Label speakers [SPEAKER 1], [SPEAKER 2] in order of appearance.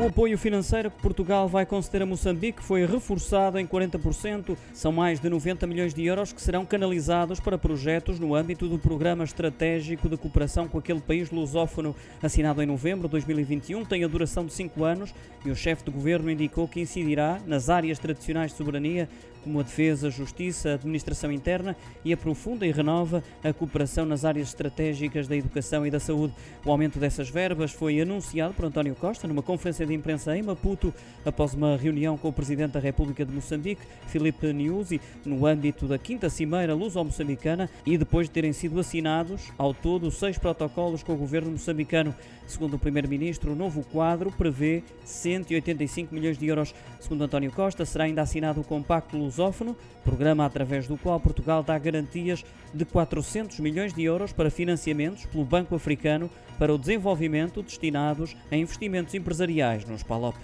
[SPEAKER 1] O apoio financeiro que Portugal vai conceder a Moçambique foi reforçado em 40%. São mais de 90 milhões de euros que serão canalizados para projetos no âmbito do Programa Estratégico de Cooperação com aquele país lusófono, assinado em novembro de 2021. Tem a duração de cinco anos e o chefe de governo indicou que incidirá nas áreas tradicionais de soberania, como a defesa, a justiça, a administração interna e aprofunda e renova a cooperação nas áreas estratégicas da educação e da saúde. O aumento dessas verbas foi anunciado por António Costa numa conferência de imprensa em Maputo, após uma reunião com o Presidente da República de Moçambique, Filipe Nyusi, no âmbito da quinta Cimeira Luso-Moçambicana e depois de terem sido assinados, ao todo, seis protocolos com o governo moçambicano. Segundo o Primeiro-Ministro, o novo quadro prevê 185 milhões de euros. Segundo António Costa, será ainda assinado o Compacto Lusófono, programa através do qual Portugal dá garantias de 400 milhões de euros para financiamentos pelo Banco Africano para o desenvolvimento destinados a investimentos empresariais nos PALOP.